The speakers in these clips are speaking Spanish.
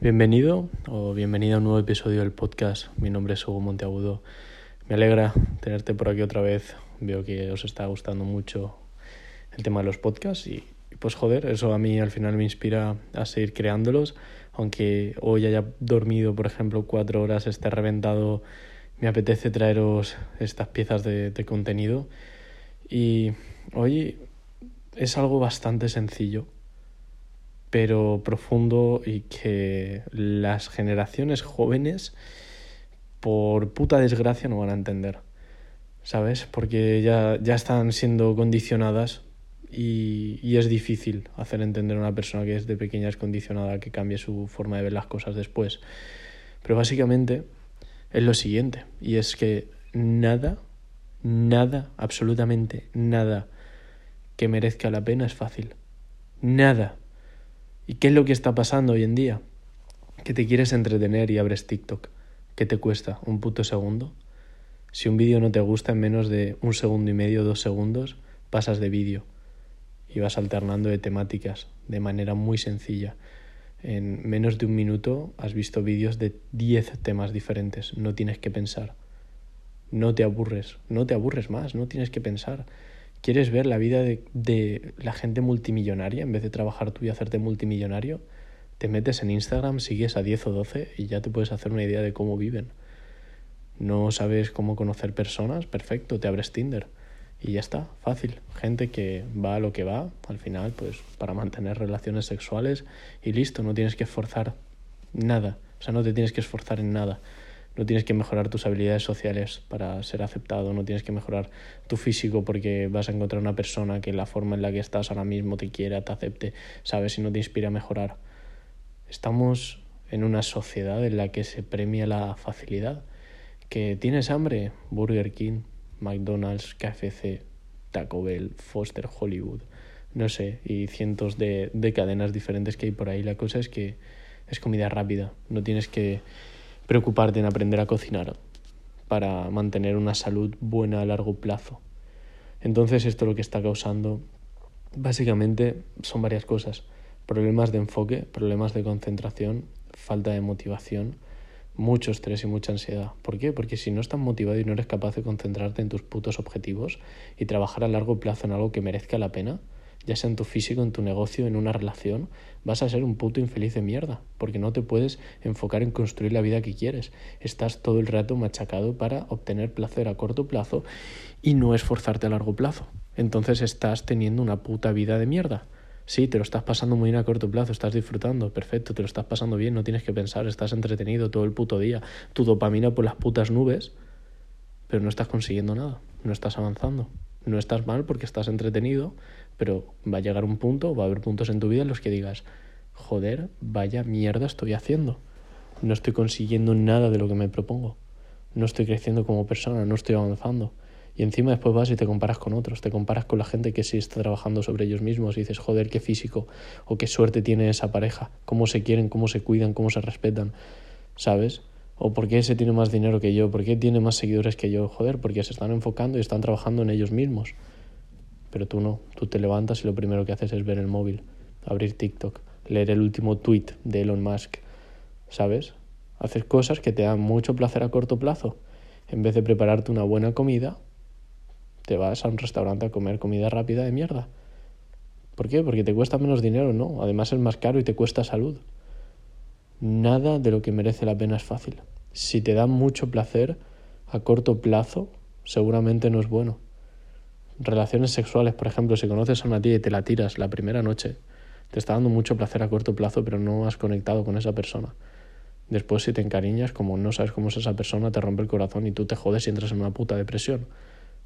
Bienvenido o bienvenida a un nuevo episodio del podcast. Mi nombre es Hugo Monteagudo. Me alegra tenerte por aquí otra vez. Veo que os está gustando mucho el tema de los podcasts y, pues joder, eso a mí al final me inspira a seguir creándolos. Aunque hoy haya dormido, por ejemplo, cuatro horas, esté reventado, me apetece traeros estas piezas de, de contenido. Y hoy es algo bastante sencillo pero profundo y que las generaciones jóvenes, por puta desgracia, no van a entender. ¿Sabes? Porque ya, ya están siendo condicionadas y, y, es difícil hacer entender a una persona que es de pequeña es condicionada que cambie su forma de ver las cosas después. Pero básicamente es lo siguiente, y es que nada, nada, absolutamente nada que merezca la pena es fácil. Nada. ¿Y qué es lo que está pasando hoy en día? Que te quieres entretener y abres TikTok. ¿Qué te cuesta? ¿Un puto segundo? Si un vídeo no te gusta en menos de un segundo y medio, dos segundos, pasas de vídeo y vas alternando de temáticas de manera muy sencilla. En menos de un minuto has visto vídeos de 10 temas diferentes. No tienes que pensar. No te aburres. No te aburres más. No tienes que pensar. ¿Quieres ver la vida de, de, la gente multimillonaria en vez de trabajar tú y hacerte multimillonario? Te metes en Instagram, sigues a 10 o 12 y ya te puedes hacer una idea de cómo viven. ¿No sabes cómo conocer personas? Perfecto, te abres Tinder y ya está, fácil. Gente que va a lo que va, al final, pues para mantener relaciones sexuales y listo, no tienes que esforzar nada. O sea, no te tienes que esforzar en nada no tienes que mejorar tus habilidades sociales para ser aceptado, no tienes que mejorar tu físico porque vas a encontrar una persona que la forma en la que estás ahora mismo te quiera, te acepte, sabes, y no te inspira a mejorar. Estamos en una sociedad en la que se premia la facilidad. Que tienes hambre, Burger King, McDonald's, KFC, Taco Bell, Foster Hollywood, no sé, y cientos de, de cadenas diferentes que hay por ahí. La cosa es que es comida rápida, no tienes que preocuparte en aprender a cocinar para mantener una salud buena a largo plazo. Entonces esto lo que está causando básicamente son varias cosas. Problemas de enfoque, problemas de concentración, falta de motivación, mucho estrés y mucha ansiedad. ¿Por qué? Porque si no estás motivado y no eres capaz de concentrarte en tus putos objetivos y trabajar a largo plazo en algo que merezca la pena, ya sea en tu físico, en tu negocio, en una relación, vas a ser un puto infeliz de mierda, porque no te puedes enfocar en construir la vida que quieres. Estás todo el rato machacado para obtener placer a corto plazo y no esforzarte a largo plazo. Entonces estás teniendo una puta vida de mierda. Sí, te lo estás pasando muy bien a corto plazo, estás disfrutando, perfecto, te lo estás pasando bien, no tienes que pensar, estás entretenido todo el puto día, tu dopamina por las putas nubes, pero no estás consiguiendo nada, no estás avanzando. No estás mal porque estás entretenido, pero va a llegar un punto, va a haber puntos en tu vida en los que digas, joder, vaya mierda estoy haciendo. No estoy consiguiendo nada de lo que me propongo. No estoy creciendo como persona, no estoy avanzando. Y encima después vas y te comparas con otros, te comparas con la gente que sí está trabajando sobre ellos mismos y dices, joder, qué físico o qué suerte tiene esa pareja, cómo se quieren, cómo se cuidan, cómo se respetan, ¿sabes? O por qué ese tiene más dinero que yo, por qué tiene más seguidores que yo, joder, porque se están enfocando y están trabajando en ellos mismos. Pero tú no, tú te levantas y lo primero que haces es ver el móvil, abrir TikTok, leer el último tweet de Elon Musk, ¿sabes? Hacer cosas que te dan mucho placer a corto plazo. En vez de prepararte una buena comida, te vas a un restaurante a comer comida rápida de mierda. ¿Por qué? Porque te cuesta menos dinero, ¿no? Además es más caro y te cuesta salud. Nada de lo que merece la pena es fácil. Si te da mucho placer a corto plazo, seguramente no es bueno relaciones sexuales, por ejemplo, si conoces a una tía y te la tiras la primera noche, te está dando mucho placer a corto plazo, pero no has conectado con esa persona. Después, si te encariñas, como no sabes cómo es esa persona, te rompe el corazón y tú te jodes y entras en una puta depresión,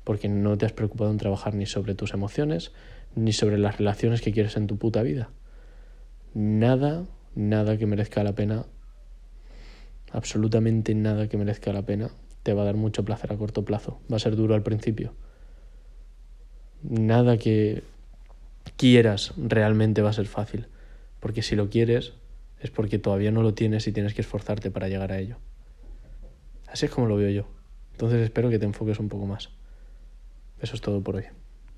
porque no te has preocupado en trabajar ni sobre tus emociones, ni sobre las relaciones que quieres en tu puta vida. Nada, nada que merezca la pena, absolutamente nada que merezca la pena, te va a dar mucho placer a corto plazo. Va a ser duro al principio nada que quieras realmente va a ser fácil, porque si lo quieres es porque todavía no lo tienes y tienes que esforzarte para llegar a ello. Así es como lo veo yo. Entonces espero que te enfoques un poco más. Eso es todo por hoy.